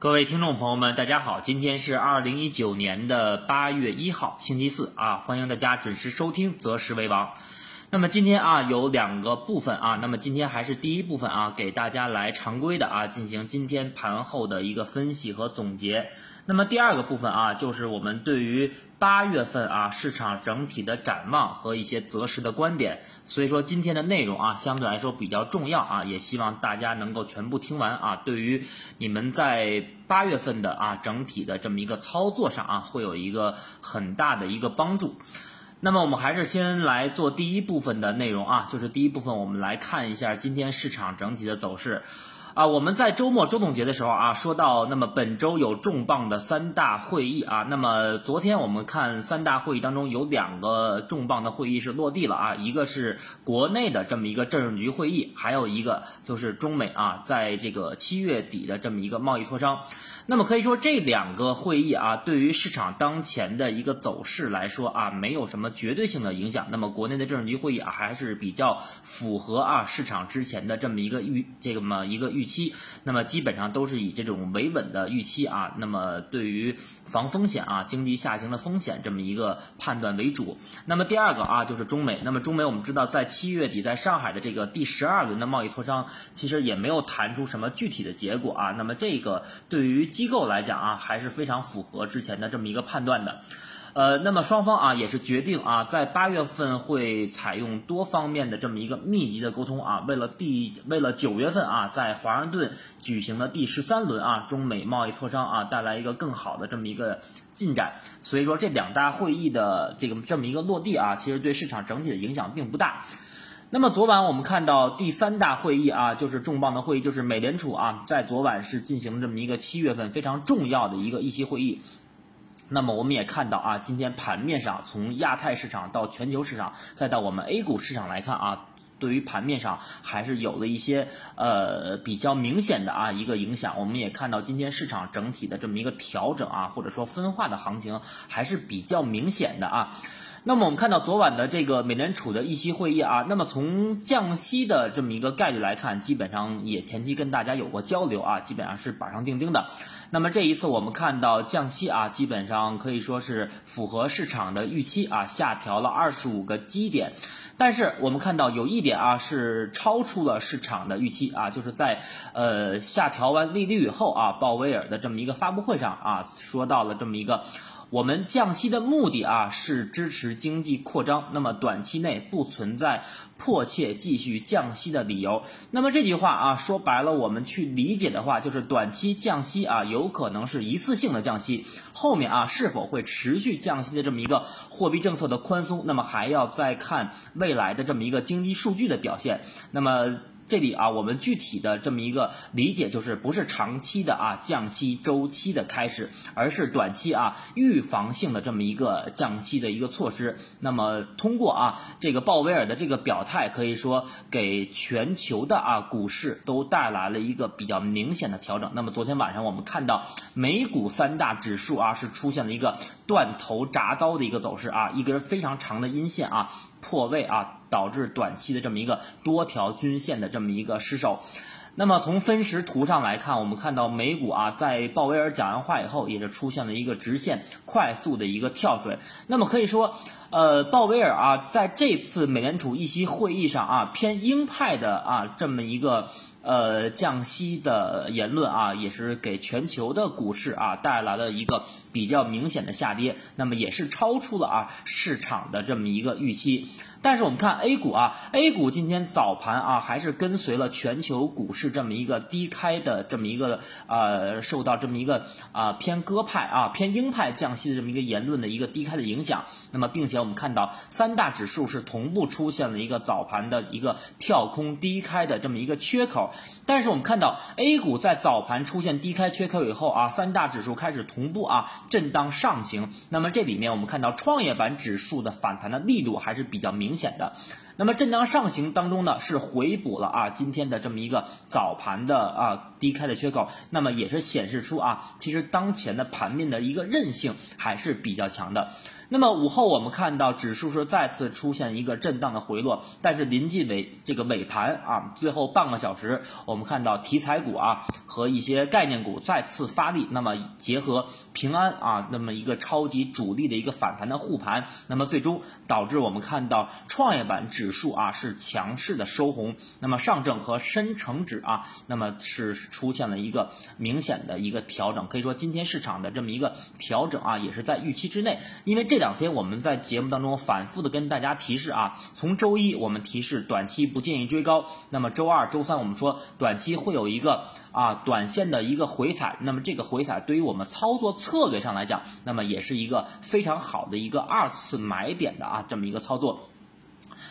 各位听众朋友们，大家好，今天是二零一九年的八月一号，星期四啊，欢迎大家准时收听《择时为王》。那么今天啊有两个部分啊，那么今天还是第一部分啊，给大家来常规的啊进行今天盘后的一个分析和总结。那么第二个部分啊，就是我们对于八月份啊市场整体的展望和一些择时的观点。所以说今天的内容啊相对来说比较重要啊，也希望大家能够全部听完啊，对于你们在八月份的啊整体的这么一个操作上啊，会有一个很大的一个帮助。那么我们还是先来做第一部分的内容啊，就是第一部分我们来看一下今天市场整体的走势。啊，我们在周末周总结的时候啊，说到那么本周有重磅的三大会议啊，那么昨天我们看三大会议当中有两个重磅的会议是落地了啊，一个是国内的这么一个政治局会议，还有一个就是中美啊在这个七月底的这么一个贸易磋商。那么可以说这两个会议啊，对于市场当前的一个走势来说啊，没有什么绝对性的影响。那么国内的政治局会议啊，还是比较符合啊市场之前的这么一个预这个么一个预期。那么基本上都是以这种维稳的预期啊，那么对于防风险啊、经济下行的风险这么一个判断为主。那么第二个啊，就是中美。那么中美我们知道，在七月底在上海的这个第十二轮的贸易磋商，其实也没有谈出什么具体的结果啊。那么这个对于机构来讲啊，还是非常符合之前的这么一个判断的。呃，那么双方啊也是决定啊，在八月份会采用多方面的这么一个密集的沟通啊，为了第为了九月份啊在华盛顿举行的第十三轮啊中美贸易磋商啊带来一个更好的这么一个进展。所以说这两大会议的这个这么一个落地啊，其实对市场整体的影响并不大。那么昨晚我们看到第三大会议啊，就是重磅的会议，就是美联储啊在昨晚是进行这么一个七月份非常重要的一个议息会议。那么我们也看到啊，今天盘面上从亚太市场到全球市场，再到我们 A 股市场来看啊，对于盘面上还是有了一些呃比较明显的啊一个影响。我们也看到今天市场整体的这么一个调整啊，或者说分化的行情还是比较明显的啊。那么我们看到昨晚的这个美联储的议息会议啊，那么从降息的这么一个概率来看，基本上也前期跟大家有过交流啊，基本上是板上钉钉的。那么这一次我们看到降息啊，基本上可以说是符合市场的预期啊，下调了二十五个基点。但是我们看到有一点啊，是超出了市场的预期啊，就是在呃下调完利率以后啊，鲍威尔的这么一个发布会上啊，说到了这么一个。我们降息的目的啊，是支持经济扩张。那么短期内不存在迫切继续降息的理由。那么这句话啊，说白了，我们去理解的话，就是短期降息啊，有可能是一次性的降息。后面啊，是否会持续降息的这么一个货币政策的宽松，那么还要再看未来的这么一个经济数据的表现。那么。这里啊，我们具体的这么一个理解就是，不是长期的啊降息周期的开始，而是短期啊预防性的这么一个降息的一个措施。那么通过啊这个鲍威尔的这个表态，可以说给全球的啊股市都带来了一个比较明显的调整。那么昨天晚上我们看到美股三大指数啊是出现了一个断头铡刀的一个走势啊，一根非常长的阴线啊破位啊。导致短期的这么一个多条均线的这么一个失守。那么从分时图上来看，我们看到美股啊，在鲍威尔讲完话以后，也是出现了一个直线快速的一个跳水。那么可以说，呃，鲍威尔啊，在这次美联储议息会议上啊，偏鹰派的啊这么一个呃降息的言论啊，也是给全球的股市啊带来了一个比较明显的下跌。那么也是超出了啊市场的这么一个预期。但是我们看 A 股啊，A 股今天早盘啊，还是跟随了全球股市这么一个低开的这么一个呃，受到这么一个啊偏鸽派啊偏鹰派降息的这么一个言论的一个低开的影响。那么，并且我们看到三大指数是同步出现了一个早盘的一个跳空低开的这么一个缺口。但是我们看到 A 股在早盘出现低开缺口以后啊，三大指数开始同步啊震荡上行。那么这里面我们看到创业板指数的反弹的力度还是比较明。显的。那么震荡上行当中呢，是回补了啊今天的这么一个早盘的啊低开的缺口，那么也是显示出啊，其实当前的盘面的一个韧性还是比较强的。那么午后我们看到指数是再次出现一个震荡的回落，但是临近尾这个尾盘啊，最后半个小时，我们看到题材股啊和一些概念股再次发力，那么结合平安啊那么一个超级主力的一个反弹的护盘，那么最终导致我们看到创业板指数啊是强势的收红，那么上证和深成指啊那么是出现了一个明显的一个调整，可以说今天市场的这么一个调整啊也是在预期之内，因为这。这两天我们在节目当中反复的跟大家提示啊，从周一我们提示短期不建议追高，那么周二、周三我们说短期会有一个啊短线的一个回踩，那么这个回踩对于我们操作策略上来讲，那么也是一个非常好的一个二次买点的啊这么一个操作。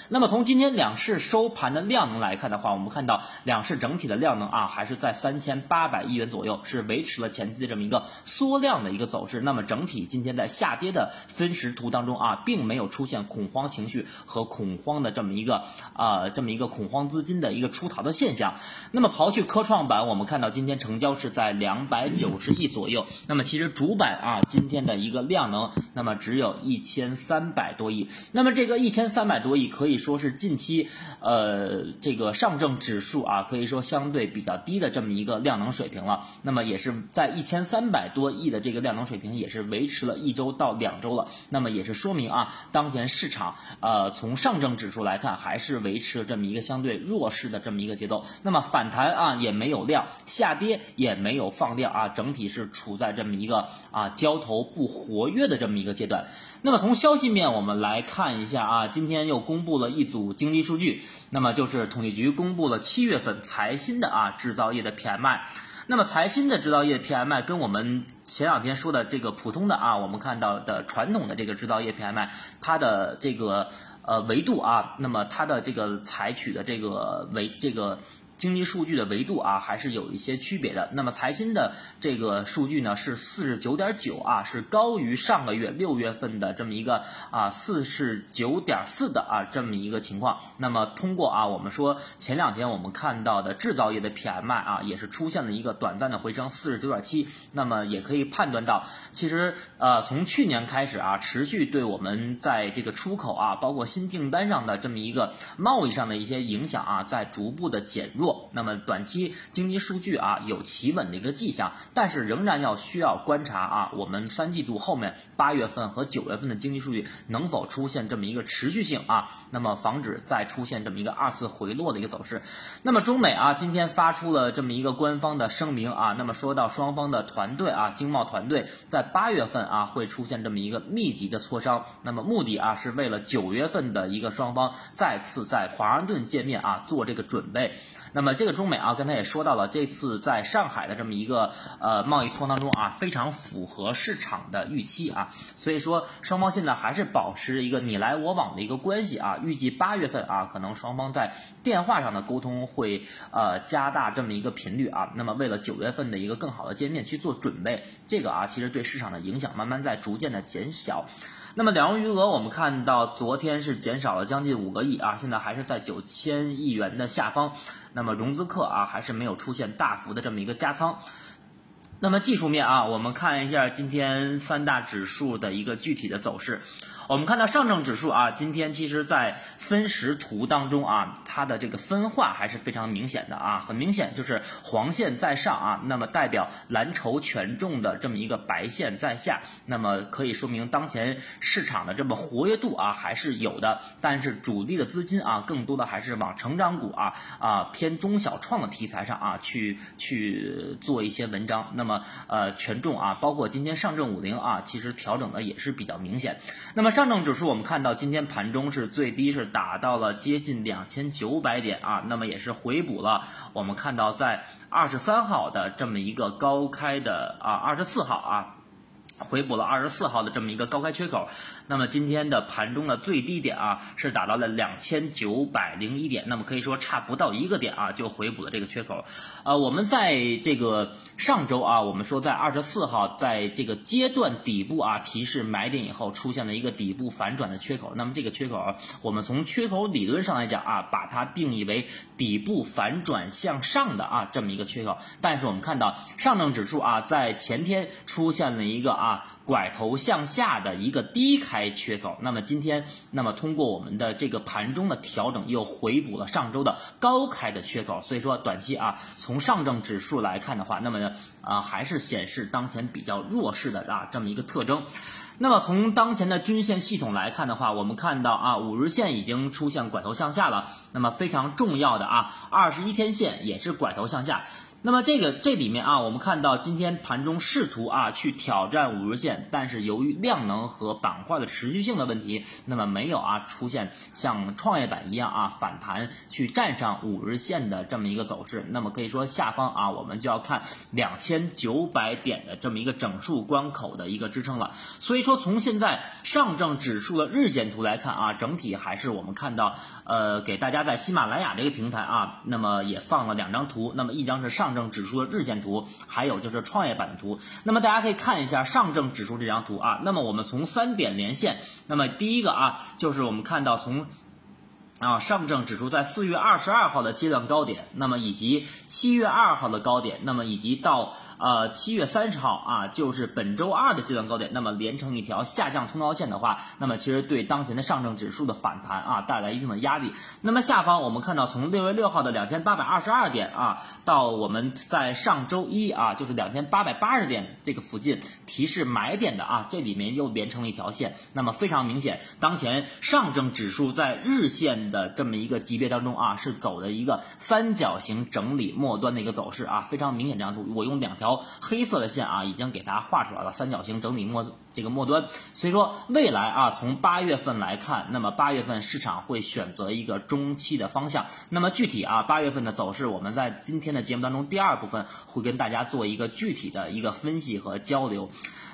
那么从今天两市收盘的量能来看的话，我们看到两市整体的量能啊，还是在三千八百亿元左右，是维持了前期的这么一个缩量的一个走势。那么整体今天在下跌的分时图当中啊，并没有出现恐慌情绪和恐慌的这么一个啊这么一个恐慌资金的一个出逃的现象。那么刨去科创板，我们看到今天成交是在两百九十亿左右。那么其实主板啊今天的一个量能，那么只有一千三百多亿。那么这个一千三百多亿可以。说是近期，呃，这个上证指数啊，可以说相对比较低的这么一个量能水平了。那么也是在一千三百多亿的这个量能水平，也是维持了一周到两周了。那么也是说明啊，当前市场呃，从上证指数来看，还是维持了这么一个相对弱势的这么一个节奏。那么反弹啊也没有量，下跌也没有放量啊，整体是处在这么一个啊交投不活跃的这么一个阶段。那么从消息面我们来看一下啊，今天又公布了一组经济数据，那么就是统计局公布了七月份财新的啊制造业的 PMI，那么财新的制造业 PMI 跟我们前两天说的这个普通的啊，我们看到的传统的这个制造业 PMI，它的这个呃维度啊，那么它的这个采取的这个维这个。经济数据的维度啊，还是有一些区别的。那么财新的这个数据呢，是四十九点九啊，是高于上个月六月份的这么一个啊四十九点四的啊这么一个情况。那么通过啊，我们说前两天我们看到的制造业的 PMI 啊，也是出现了一个短暂的回升，四十九点七。那么也可以判断到，其实呃从去年开始啊，持续对我们在这个出口啊，包括新订单上的这么一个贸易上的一些影响啊，在逐步的减弱。那么短期经济数据啊有企稳的一个迹象，但是仍然要需要观察啊，我们三季度后面八月份和九月份的经济数据能否出现这么一个持续性啊，那么防止再出现这么一个二次回落的一个走势。那么中美啊今天发出了这么一个官方的声明啊，那么说到双方的团队啊经贸团队在八月份啊会出现这么一个密集的磋商，那么目的啊是为了九月份的一个双方再次在华盛顿见面啊做这个准备。那么这个中美啊，刚才也说到了，这次在上海的这么一个呃贸易磋当中啊，非常符合市场的预期啊，所以说双方现在还是保持一个你来我往的一个关系啊，预计八月份啊，可能双方在电话上的沟通会呃加大这么一个频率啊，那么为了九月份的一个更好的见面去做准备，这个啊其实对市场的影响慢慢在逐渐的减小。那么两融余额我们看到昨天是减少了将近五个亿啊，现在还是在九千亿元的下方。那么融资客啊还是没有出现大幅的这么一个加仓。那么技术面啊，我们看一下今天三大指数的一个具体的走势。我们看到上证指数啊，今天其实在分时图当中啊，它的这个分化还是非常明显的啊，很明显就是黄线在上啊，那么代表蓝筹权重的这么一个白线在下，那么可以说明当前市场的这么活跃度啊还是有的，但是主力的资金啊，更多的还是往成长股啊啊偏中小创的题材上啊去去做一些文章，那么呃权重啊，包括今天上证五零啊，其实调整的也是比较明显，那么。上证指数，我们看到今天盘中是最低是打到了接近两千九百点啊，那么也是回补了。我们看到在二十三号的这么一个高开的啊，二十四号啊。回补了二十四号的这么一个高开缺口，那么今天的盘中的最低点啊是达到了两千九百零一点，那么可以说差不到一个点啊就回补了这个缺口。呃，我们在这个上周啊，我们说在二十四号在这个阶段底部啊提示买点以后出现了一个底部反转的缺口，那么这个缺口我们从缺口理论上来讲啊，把它定义为底部反转向上的啊这么一个缺口，但是我们看到上证指数啊在前天出现了一个啊。拐头向下的一个低开缺口，那么今天，那么通过我们的这个盘中的调整，又回补了上周的高开的缺口，所以说短期啊，从上证指数来看的话，那么呢啊，还是显示当前比较弱势的啊这么一个特征。那么从当前的均线系统来看的话，我们看到啊，五日线已经出现拐头向下了，那么非常重要的啊，二十一天线也是拐头向下。那么这个这里面啊，我们看到今天盘中试图啊去挑战五日线，但是由于量能和板块的持续性的问题，那么没有啊出现像创业板一样啊反弹去站上五日线的这么一个走势。那么可以说下方啊，我们就要看两千九百点的这么一个整数关口的一个支撑了。所以说从现在上证指数的日线图来看啊，整体还是我们看到呃给大家在喜马拉雅这个平台啊，那么也放了两张图，那么一张是上。证指数的日线图，还有就是创业板的图。那么大家可以看一下上证指数这张图啊。那么我们从三点连线，那么第一个啊，就是我们看到从。啊，上证指数在四月二十二号的阶段高点，那么以及七月二号的高点，那么以及到呃七月三十号啊，就是本周二的阶段高点，那么连成一条下降通道线的话，那么其实对当前的上证指数的反弹啊带来一定的压力。那么下方我们看到，从六月六号的两千八百二十二点啊，到我们在上周一啊，就是两千八百八十点这个附近提示买点的啊，这里面又连成了一条线，那么非常明显，当前上证指数在日线。的这么一个级别当中啊，是走的一个三角形整理末端的一个走势啊，非常明显。这张图我用两条黑色的线啊，已经给大家画出来了，三角形整理末这个末端。所以说未来啊，从八月份来看，那么八月份市场会选择一个中期的方向。那么具体啊，八月份的走势，我们在今天的节目当中第二部分会跟大家做一个具体的一个分析和交流。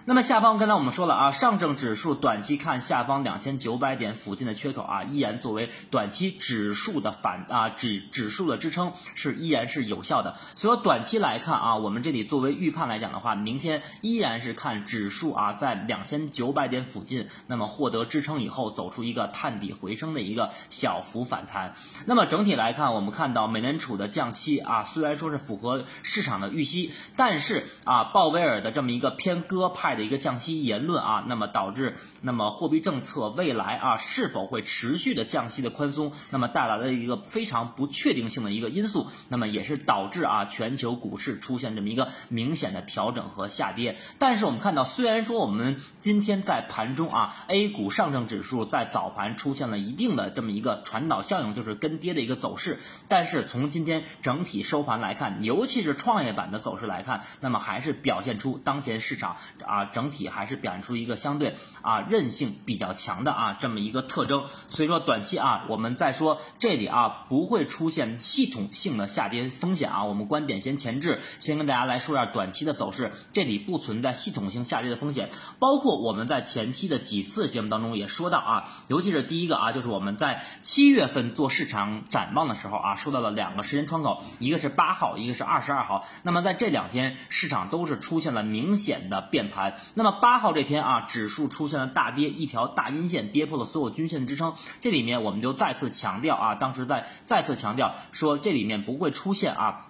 那么下方刚才我们说了啊，上证指数短期看下方两千九百点附近的缺口啊，依然作为短期指数的反啊指指数的支撑是依然是有效的。所以短期来看啊，我们这里作为预判来讲的话，明天依然是看指数啊在两两千九百点附近，那么获得支撑以后走出一个探底回升的一个小幅反弹。那么整体来看，我们看到美联储的降息啊，虽然说是符合市场的预期，但是啊鲍威尔的这么一个偏鸽派。的一个降息言论啊，那么导致那么货币政策未来啊是否会持续的降息的宽松，那么带来了一个非常不确定性的一个因素，那么也是导致啊全球股市出现这么一个明显的调整和下跌。但是我们看到，虽然说我们今天在盘中啊，A 股上证指数在早盘出现了一定的这么一个传导效应，就是跟跌的一个走势，但是从今天整体收盘来看，尤其是创业板的走势来看，那么还是表现出当前市场啊。整体还是表现出一个相对啊韧性比较强的啊这么一个特征，所以说短期啊我们再说这里啊不会出现系统性的下跌风险啊，我们观点先前置，先跟大家来说一下短期的走势，这里不存在系统性下跌的风险，包括我们在前期的几次节目当中也说到啊，尤其是第一个啊就是我们在七月份做市场展望的时候啊说到了两个时间窗口，一个是八号，一个是二十二号，那么在这两天市场都是出现了明显的变盘。那么八号这天啊，指数出现了大跌，一条大阴线跌破了所有均线的支撑。这里面我们就再次强调啊，当时在再次强调说，这里面不会出现啊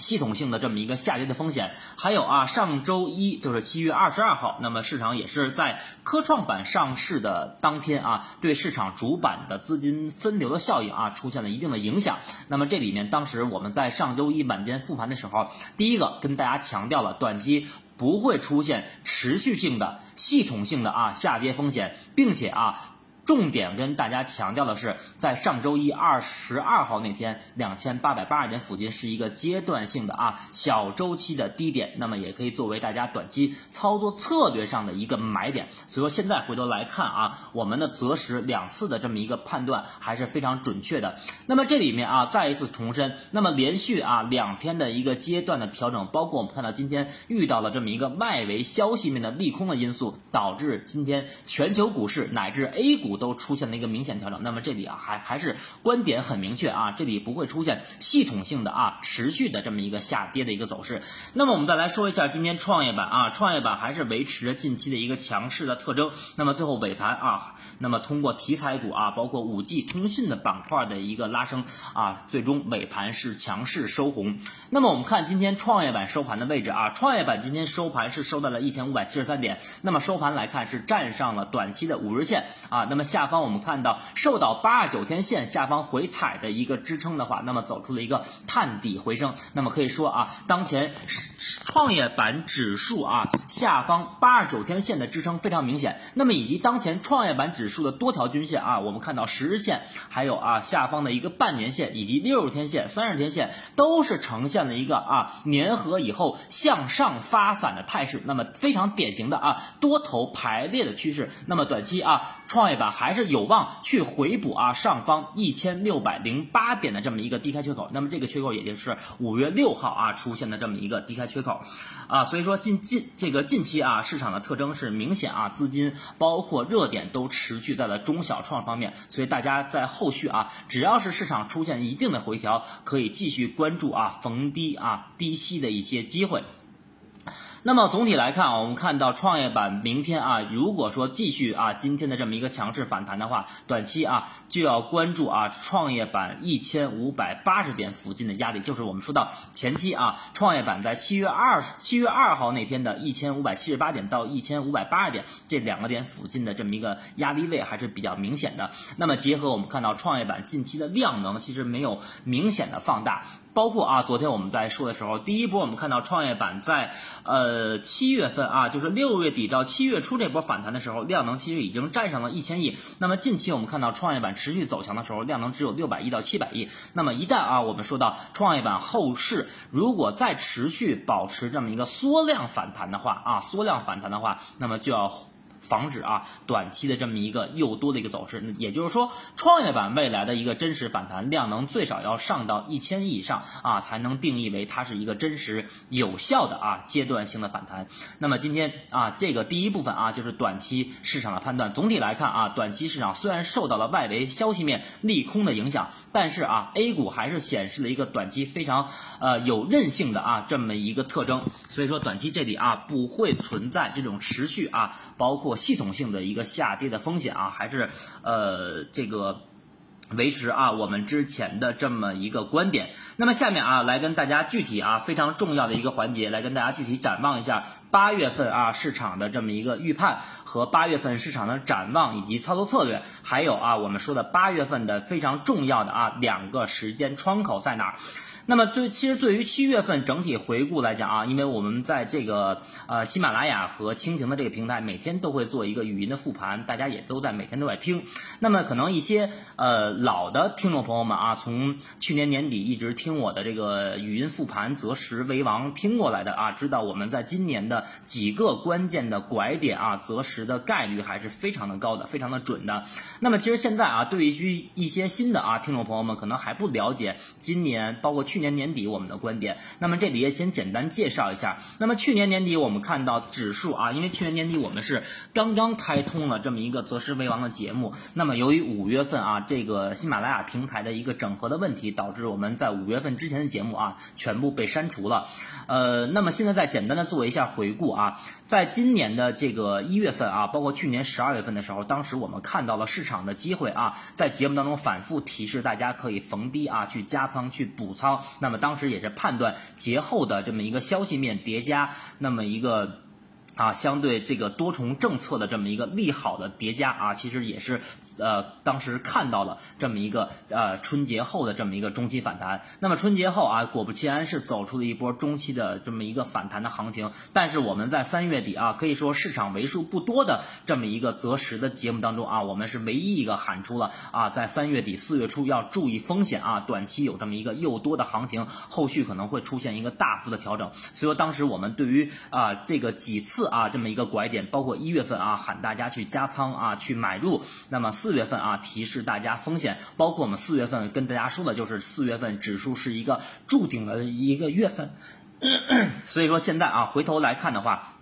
系统性的这么一个下跌的风险。还有啊，上周一就是七月二十二号，那么市场也是在科创板上市的当天啊，对市场主板的资金分流的效应啊出现了一定的影响。那么这里面当时我们在上周一晚间复盘的时候，第一个跟大家强调了短期。不会出现持续性的、系统性的啊下跌风险，并且啊。重点跟大家强调的是，在上周一二十二号那天，两千八百八十点附近是一个阶段性的啊小周期的低点，那么也可以作为大家短期操作策略上的一个买点。所以说现在回头来看啊，我们的择时两次的这么一个判断还是非常准确的。那么这里面啊，再一次重申，那么连续啊两天的一个阶段的调整，包括我们看到今天遇到了这么一个外围消息面的利空的因素，导致今天全球股市乃至 A 股都出现了一个明显调整。那么这里啊，还还是观点很明确啊，这里不会出现系统性的啊持续的这么一个下跌的一个走势。那么我们再来说一下今天创业板啊，创业板还是维持着近期的一个强势的特征。那么最后尾盘啊，那么通过题材股啊，包括五 G 通讯的板块的一个拉升啊，最终尾盘是强势收红。那么我们看今天创业板收盘的位置啊，创业板今天收盘是收到了一千五百七十三点。那么收盘来看是站上了短期的五日线啊。那么下方我们看到受到八二九天线下方回踩的一个支撑的话，那么走出了一个探底回升。那么可以说啊，当前创业板指数啊下方八二九天线的支撑非常明显。那么以及当前创业板指数的多条均线啊，我们看到十日线，还有啊下方的一个半年线以及六十天线、三十天线都是呈现了一个啊粘合以后向上发散的态势。那么非常典型的啊多头排列的趋势。那么短期啊创业板还是有望去回补啊上方一千六百零八点的这么一个低开缺口。那么这个缺口也就是五月六号啊出现的这么一个低开缺口啊。所以说近近这个近期啊市场的特征是明显啊资金。包括热点都持续在了中小创方面，所以大家在后续啊，只要是市场出现一定的回调，可以继续关注啊逢低啊低吸的一些机会。那么总体来看啊，我们看到创业板明天啊，如果说继续啊今天的这么一个强势反弹的话，短期啊就要关注啊创业板一千五百八十点附近的压力，就是我们说到前期啊创业板在七月二七月二号那天的一千五百七十八点到一千五百八十点这两个点附近的这么一个压力位还是比较明显的。那么结合我们看到创业板近期的量能其实没有明显的放大。包括啊，昨天我们在说的时候，第一波我们看到创业板在呃七月份啊，就是六月底到七月初这波反弹的时候，量能其实已经站上了一千亿。那么近期我们看到创业板持续走强的时候，量能只有六百亿到七百亿。那么一旦啊，我们说到创业板后市如果再持续保持这么一个缩量反弹的话啊，缩量反弹的话，那么就要。防止啊短期的这么一个又多的一个走势，那也就是说，创业板未来的一个真实反弹量能最少要上到一千亿以上啊，才能定义为它是一个真实有效的啊阶段性的反弹。那么今天啊，这个第一部分啊就是短期市场的判断。总体来看啊，短期市场虽然受到了外围消息面利空的影响，但是啊，A 股还是显示了一个短期非常呃有韧性的啊这么一个特征。所以说短期这里啊不会存在这种持续啊包括。系统性的一个下跌的风险啊，还是呃这个维持啊我们之前的这么一个观点。那么下面啊来跟大家具体啊非常重要的一个环节，来跟大家具体展望一下八月份啊市场的这么一个预判和八月份市场的展望以及操作策略，还有啊我们说的八月份的非常重要的啊两个时间窗口在哪儿。那么对，其实对于七月份整体回顾来讲啊，因为我们在这个呃喜马拉雅和蜻蜓的这个平台，每天都会做一个语音的复盘，大家也都在每天都在听。那么可能一些呃老的听众朋友们啊，从去年年底一直听我的这个语音复盘择时为王听过来的啊，知道我们在今年的几个关键的拐点啊，择时的概率还是非常的高的，非常的准的。那么其实现在啊，对于一些新的啊听众朋友们，可能还不了解今年包括去。去年年底我们的观点，那么这里也先简单介绍一下。那么去年年底我们看到指数啊，因为去年年底我们是刚刚开通了这么一个择时为王的节目。那么由于五月份啊这个喜马拉雅平台的一个整合的问题，导致我们在五月份之前的节目啊全部被删除了。呃，那么现在再简单的做一下回顾啊，在今年的这个一月份啊，包括去年十二月份的时候，当时我们看到了市场的机会啊，在节目当中反复提示大家可以逢低啊去加仓去补仓。那么当时也是判断节后的这么一个消息面叠加，那么一个啊，相对这个多重政策的这么一个利好的叠加啊，其实也是呃当时看到了这么一个呃春节后的这么一个中期反弹。那么春节后啊，果不其然是走出了一波中期的这么一个反弹的行情。但是我们在三月底啊，可以说市场为数不多的这么一个择时的节目当中啊，我们是唯一一个喊出了啊，在三月底四月初要注意风险啊，短期有这么一个诱多的行情，后续可能会出现一个大幅的调整。所以说当时我们对于啊这个几次。四啊，这么一个拐点，包括一月份啊，喊大家去加仓啊，去买入。那么四月份啊，提示大家风险，包括我们四月份跟大家说的，就是四月份指数是一个筑顶的一个月份。所以说现在啊，回头来看的话。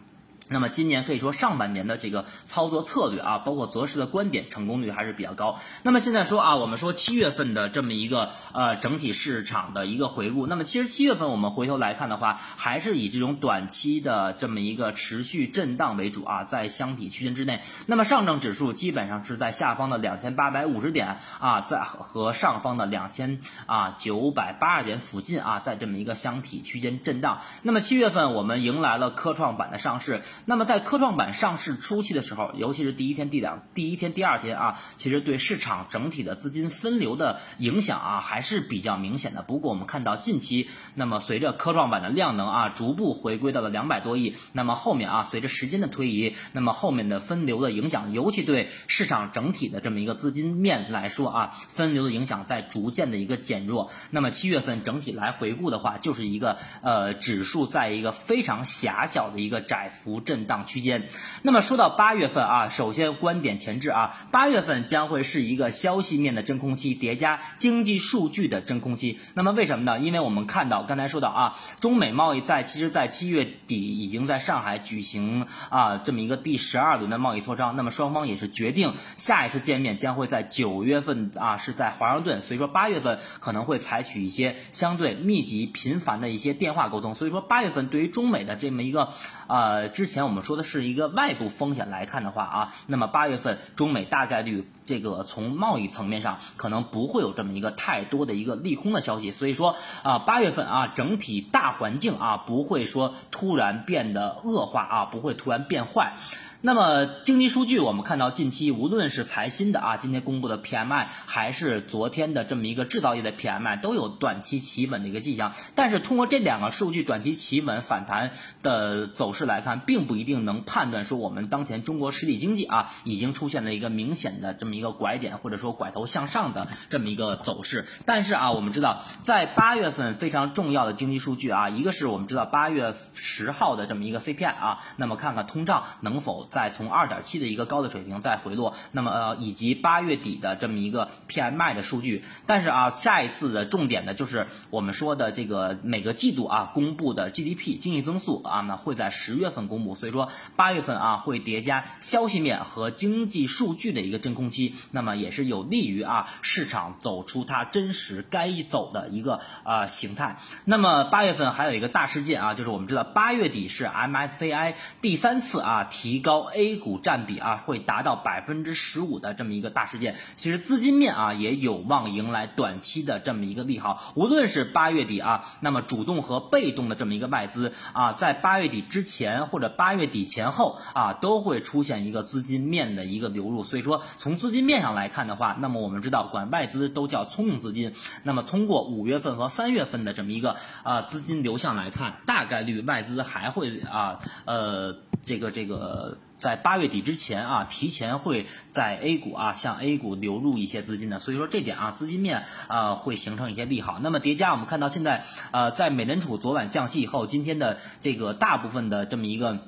那么今年可以说上半年的这个操作策略啊，包括择时的观点，成功率还是比较高。那么现在说啊，我们说七月份的这么一个呃整体市场的一个回顾。那么其实七月份我们回头来看的话，还是以这种短期的这么一个持续震荡为主啊，在箱体区间之内。那么上证指数基本上是在下方的两千八百五十点啊，在和上方的两千啊九百八十点附近啊，在这么一个箱体区间震荡。那么七月份我们迎来了科创板的上市。那么在科创板上市初期的时候，尤其是第一天、第两、第一天、第二天啊，其实对市场整体的资金分流的影响啊，还是比较明显的。不过我们看到近期，那么随着科创板的量能啊，逐步回归到了两百多亿，那么后面啊，随着时间的推移，那么后面的分流的影响，尤其对市场整体的这么一个资金面来说啊，分流的影响在逐渐的一个减弱。那么七月份整体来回顾的话，就是一个呃指数在一个非常狭小的一个窄幅。震荡区间。那么说到八月份啊，首先观点前置啊，八月份将会是一个消息面的真空期叠加经济数据的真空期。那么为什么呢？因为我们看到刚才说到啊，中美贸易在其实在七月底已经在上海举行啊这么一个第十二轮的贸易磋商。那么双方也是决定下一次见面将会在九月份啊是在华盛顿。所以说八月份可能会采取一些相对密集频繁的一些电话沟通。所以说八月份对于中美的这么一个呃之前。我们说的是一个外部风险来看的话啊，那么八月份中美大概率这个从贸易层面上可能不会有这么一个太多的一个利空的消息，所以说啊八月份啊整体大环境啊不会说突然变得恶化啊，不会突然变坏。那么经济数据，我们看到近期无论是财新的啊，今天公布的 PMI，还是昨天的这么一个制造业的 PMI，都有短期企稳的一个迹象。但是通过这两个数据短期企稳反弹的走势是来看，并不一定能判断说我们当前中国实体经济啊已经出现了一个明显的这么一个拐点，或者说拐头向上的这么一个走势。但是啊，我们知道在八月份非常重要的经济数据啊，一个是我们知道八月十号的这么一个 CPI 啊，那么看看通胀能否。再从二点七的一个高的水平再回落，那么呃以及八月底的这么一个 PMI 的数据，但是啊下一次的重点呢就是我们说的这个每个季度啊公布的 GDP 经济增速啊那会在十十月份公布，所以说八月份啊会叠加消息面和经济数据的一个真空期，那么也是有利于啊市场走出它真实该走的一个啊形态。那么八月份还有一个大事件啊，就是我们知道八月底是 MSCI 第三次啊提高。A 股占比啊会达到百分之十五的这么一个大事件，其实资金面啊也有望迎来短期的这么一个利好。无论是八月底啊，那么主动和被动的这么一个外资啊，在八月底之前前或者八月底前后啊，都会出现一个资金面的一个流入。所以说，从资金面上来看的话，那么我们知道管外资都叫聪明资金。那么通过五月份和三月份的这么一个啊资金流向来看，大概率外资还会啊呃这个这个。在八月底之前啊，提前会在 A 股啊向 A 股流入一些资金的，所以说这点啊资金面啊会形成一些利好。那么叠加我们看到现在呃在美联储昨晚降息以后，今天的这个大部分的这么一个。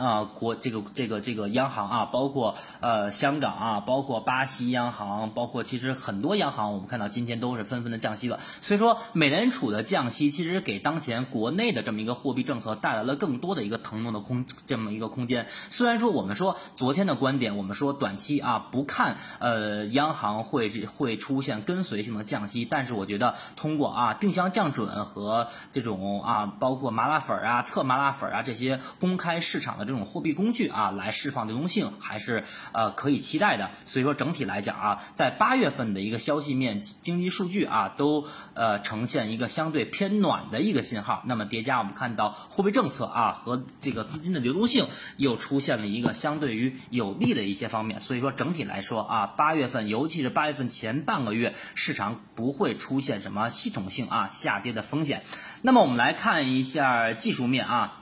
啊，国这个这个这个央行啊，包括呃香港啊，包括巴西央行，包括其实很多央行，我们看到今天都是纷纷的降息了。所以说，美联储的降息其实给当前国内的这么一个货币政策带来了更多的一个腾挪的空这么一个空间。虽然说我们说昨天的观点，我们说短期啊不看呃央行会会出现跟随性的降息，但是我觉得通过啊定向降准和这种啊包括麻辣粉啊特麻辣粉啊这些公开市场的。这种货币工具啊来释放流动性，还是呃可以期待的。所以说整体来讲啊，在八月份的一个消息面、经济数据啊都呃呈现一个相对偏暖的一个信号。那么叠加我们看到货币政策啊和这个资金的流动性又出现了一个相对于有利的一些方面。所以说整体来说啊，八月份尤其是八月份前半个月，市场不会出现什么系统性啊下跌的风险。那么我们来看一下技术面啊。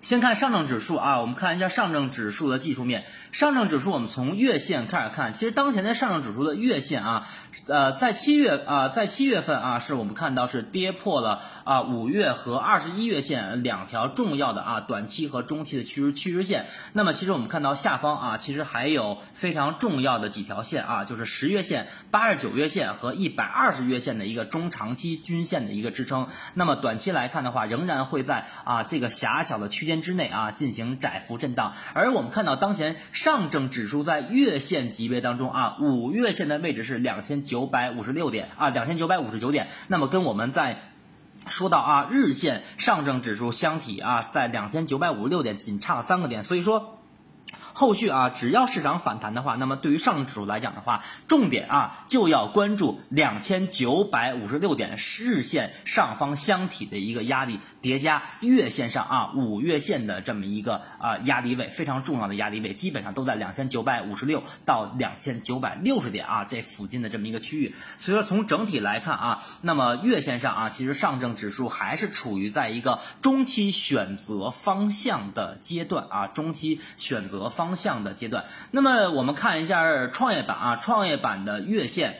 先看上证指数啊，我们看一下上证指数的技术面。上证指数我们从月线开始看，其实当前的上证指数的月线啊，呃，在七月啊，在七月份啊，是我们看到是跌破了啊五月和二十一月线两条重要的啊短期和中期的趋势趋势线。那么其实我们看到下方啊，其实还有非常重要的几条线啊，就是十月线、八十九月线和一百二十月线的一个中长期均线的一个支撑。那么短期来看的话，仍然会在啊这个狭小的区间。间之内啊进行窄幅震荡，而我们看到当前上证指数在月线级别当中啊，五月线的位置是两千九百五十六点啊，两千九百五十九点，那么跟我们在说到啊日线上证指数相体啊，在两千九百五十六点仅差了三个点，所以说。后续啊，只要市场反弹的话，那么对于上证指数来讲的话，重点啊就要关注两千九百五十六点日线上方箱体的一个压力叠加月线上啊五月线的这么一个啊压力位，非常重要的压力位，基本上都在两千九百五十六到两千九百六十点啊这附近的这么一个区域。所以说从整体来看啊，那么月线上啊，其实上证指数还是处于在一个中期选择方向的阶段啊，中期选择方。方向的阶段，那么我们看一下创业板啊，创业板的月线。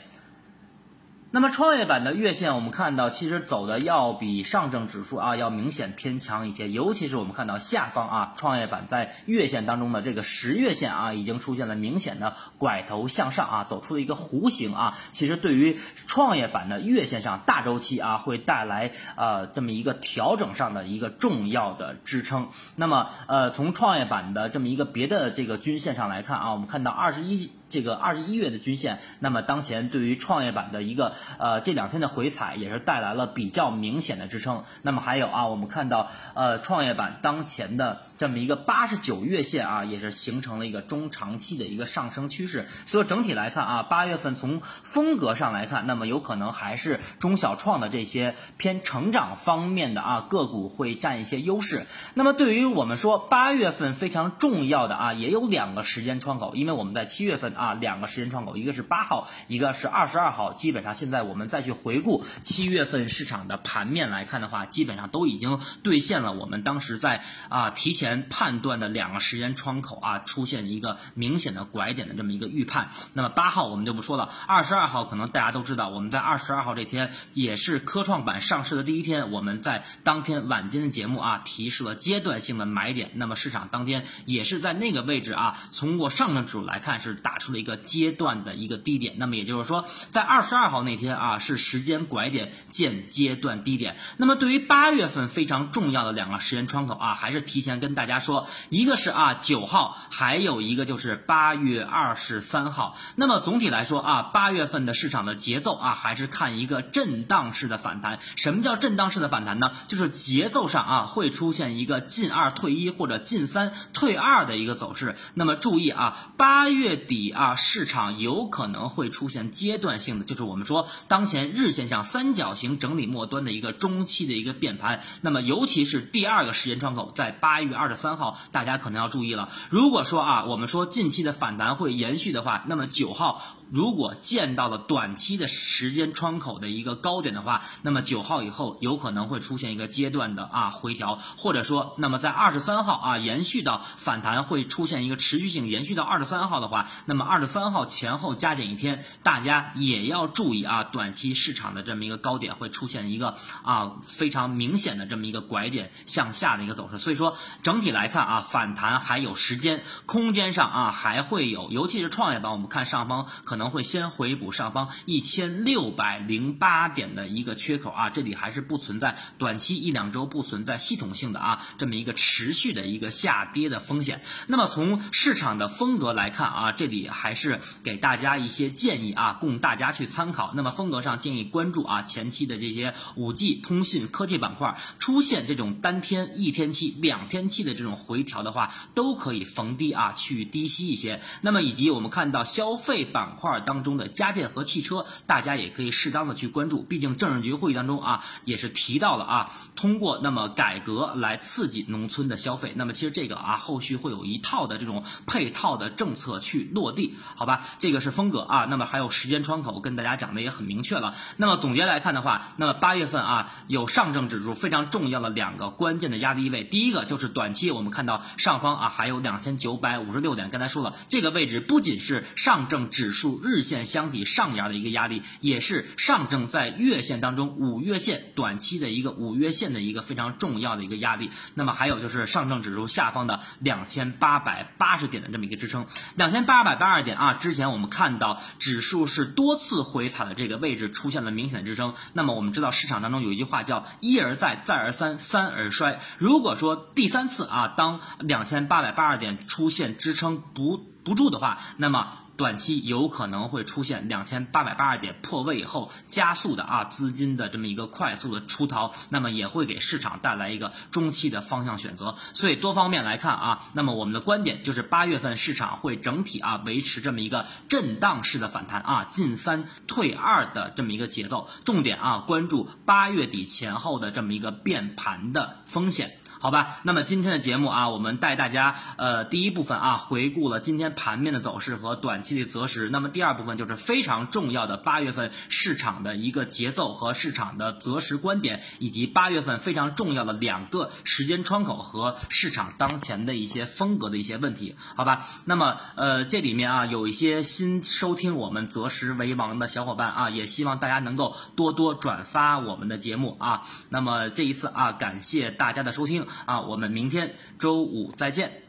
那么创业板的月线，我们看到其实走的要比上证指数啊要明显偏强一些，尤其是我们看到下方啊，创业板在月线当中的这个十月线啊，已经出现了明显的拐头向上啊，走出了一个弧形啊。其实对于创业板的月线上大周期啊，会带来呃这么一个调整上的一个重要的支撑。那么呃从创业板的这么一个别的这个均线上来看啊，我们看到二十一。这个二十一月的均线，那么当前对于创业板的一个呃这两天的回踩，也是带来了比较明显的支撑。那么还有啊，我们看到呃创业板当前的这么一个八十九月线啊，也是形成了一个中长期的一个上升趋势。所以整体来看啊，八月份从风格上来看，那么有可能还是中小创的这些偏成长方面的啊个股会占一些优势。那么对于我们说八月份非常重要的啊，也有两个时间窗口，因为我们在七月份。啊，两个时间窗口，一个是八号，一个是二十二号。基本上现在我们再去回顾七月份市场的盘面来看的话，基本上都已经兑现了我们当时在啊提前判断的两个时间窗口啊出现一个明显的拐点的这么一个预判。那么八号我们就不说了，二十二号可能大家都知道，我们在二十二号这天也是科创板上市的第一天，我们在当天晚间的节目啊提示了阶段性的买点。那么市场当天也是在那个位置啊，通过上证指数来看是打出。的一个阶段的一个低点，那么也就是说，在二十二号那天啊，是时间拐点见阶段低点。那么对于八月份非常重要的两个时间窗口啊，还是提前跟大家说，一个是啊九号，还有一个就是八月二十三号。那么总体来说啊，八月份的市场的节奏啊，还是看一个震荡式的反弹。什么叫震荡式的反弹呢？就是节奏上啊，会出现一个进二退一或者进三退二的一个走势。那么注意啊，八月底。啊市场有可能会出现阶段性的，就是我们说当前日线上三角形整理末端的一个中期的一个变盘。那么，尤其是第二个时间窗口在八月二十三号，大家可能要注意了。如果说啊，我们说近期的反弹会延续的话，那么九号。如果见到了短期的时间窗口的一个高点的话，那么九号以后有可能会出现一个阶段的啊回调，或者说，那么在二十三号啊延续到反弹会出现一个持续性延续到二十三号的话，那么二十三号前后加减一天，大家也要注意啊，短期市场的这么一个高点会出现一个啊非常明显的这么一个拐点向下的一个走势。所以说整体来看啊，反弹还有时间空间上啊还会有，尤其是创业板，我们看上方可能。会先回补上方一千六百零八点的一个缺口啊，这里还是不存在短期一两周不存在系统性的啊这么一个持续的一个下跌的风险。那么从市场的风格来看啊，这里还是给大家一些建议啊，供大家去参考。那么风格上建议关注啊前期的这些五 G、通信、科技板块出现这种单天、一天期、两天期的这种回调的话，都可以逢低啊去低吸一些。那么以及我们看到消费板块当中的家电和汽车，大家也可以适当的去关注。毕竟政治局会议当中啊也是提到了啊，通过那么改革来刺激农村的消费。那么其实这个啊后续会有一套的这种配套的政策去落地，好吧？这个是风格啊。那么还有时间窗口，跟大家讲的也很明确了。那么总结来看的话，那么八月份啊有上证指数非常重要的两个关键的压力位，第一个就是短期我们看到上方啊还有两千九百五十六点，刚才说了这个位置不仅是上证指数日线箱体上沿的一个压力，也是上证在月线当中五月线短期的一个五月线的一个非常重要的一个压力。那么还有就是上证指数下方的两千八百八十点的这么一个支撑，两千八百八二点啊，之前我们看到指数是多次回踩的这个位置出现了明显的支撑。那么我们知道市场当中有一句话叫一而再，再而三，三而衰。如果说第三次啊，当两千八百八十点出现支撑不不住的话，那么短期有可能会出现两千八百八十点破位以后加速的啊资金的这么一个快速的出逃，那么也会给市场带来一个中期的方向选择。所以多方面来看啊，那么我们的观点就是八月份市场会整体啊维持这么一个震荡式的反弹啊，进三退二的这么一个节奏。重点啊关注八月底前后的这么一个变盘的风险。好吧，那么今天的节目啊，我们带大家呃第一部分啊回顾了今天盘面的走势和短期的择时，那么第二部分就是非常重要的八月份市场的一个节奏和市场的择时观点，以及八月份非常重要的两个时间窗口和市场当前的一些风格的一些问题，好吧？那么呃这里面啊有一些新收听我们择时为王的小伙伴啊，也希望大家能够多多转发我们的节目啊。那么这一次啊，感谢大家的收听。啊，我们明天周五再见。